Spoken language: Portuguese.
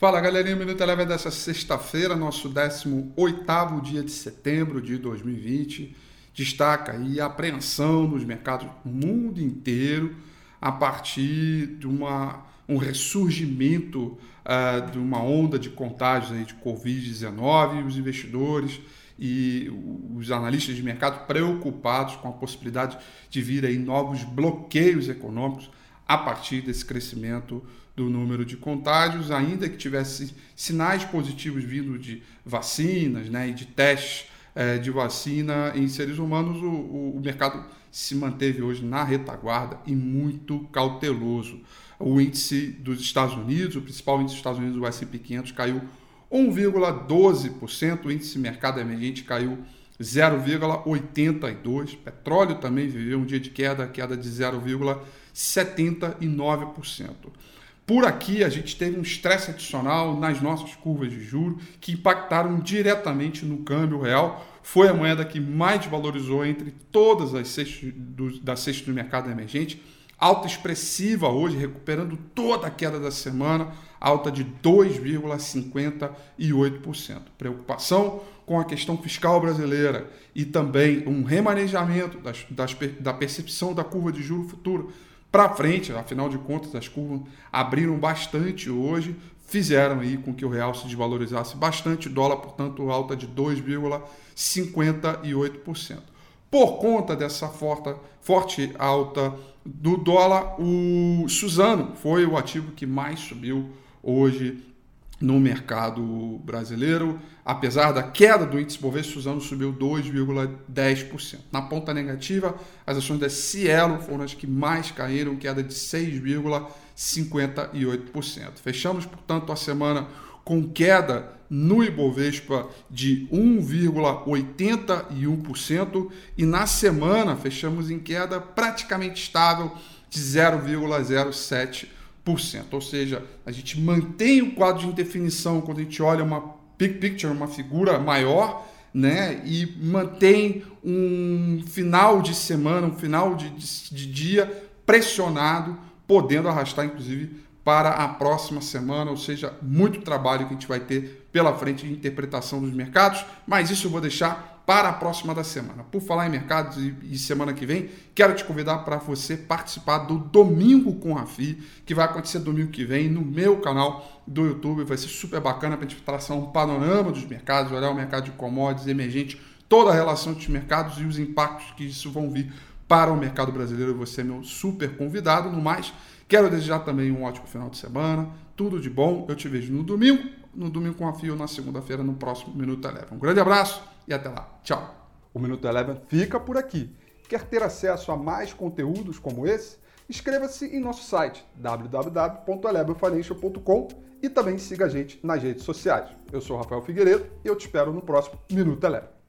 Fala galerinha, Minuto Eleva dessa sexta-feira, nosso 18 dia de setembro de 2020. Destaca aí a apreensão nos mercados do mundo inteiro a partir de uma, um ressurgimento uh, de uma onda de contágios aí de Covid-19 e os investidores e os analistas de mercado preocupados com a possibilidade de vir aí novos bloqueios econômicos a partir desse crescimento do número de contágios, ainda que tivesse sinais positivos vindo de vacinas né, e de testes é, de vacina em seres humanos, o, o, mercado se manteve hoje na retaguarda e muito cauteloso. O índice dos Estados Unidos, o principal índice dos Estados Unidos, o S&P 500, caiu 1,12%, o índice mercado emergente caiu 0,82%. Petróleo também viveu um dia de queda, queda de 0,79%. Por aqui, a gente teve um estresse adicional nas nossas curvas de juros que impactaram diretamente no câmbio real. Foi a moeda que mais valorizou entre todas as cestas do, das cestas do mercado emergente. Alta expressiva hoje, recuperando toda a queda da semana, alta de 2,58%. Preocupação com a questão fiscal brasileira e também um remanejamento das, das, da percepção da curva de juro futuro para frente, afinal de contas, as curvas abriram bastante hoje, fizeram aí com que o real se desvalorizasse bastante, dólar, portanto, alta de 2,58%. Por conta dessa forte, forte alta do dólar, o Suzano foi o ativo que mais subiu hoje no mercado brasileiro. Apesar da queda do índice Bovespa, Suzano subiu 2,10%. Na ponta negativa, as ações da Cielo foram as que mais caíram, queda de 6,58%. Fechamos, portanto, a semana com queda no Ibovespa de 1,81% e na semana fechamos em queda praticamente estável de 0,07%. Ou seja, a gente mantém o quadro de indefinição quando a gente olha uma big picture, uma figura maior, né? E mantém um final de semana, um final de, de, de dia pressionado, podendo arrastar, inclusive, para a próxima semana, ou seja, muito trabalho que a gente vai ter pela frente de interpretação dos mercados, mas isso eu vou deixar para a próxima da semana. Por falar em mercados e, semana que vem, quero te convidar para você participar do Domingo com Rafi, que vai acontecer domingo que vem no meu canal do YouTube. Vai ser super bacana para a gente traçar um panorama dos mercados, olhar o mercado de commodities emergente, toda a relação dos mercados e os impactos que isso vão vir para o mercado brasileiro. Você é meu super convidado. No mais, quero desejar também um ótimo final de semana, tudo de bom. Eu te vejo no domingo, no domingo com a Fio, na segunda-feira, no próximo Minuto Eleva. Um grande abraço e até lá. Tchau. O Minuto Eleven fica por aqui. Quer ter acesso a mais conteúdos como esse? Inscreva-se em nosso site www.elevenfinancial.com e também siga a gente nas redes sociais. Eu sou Rafael Figueiredo e eu te espero no próximo Minuto Eleven.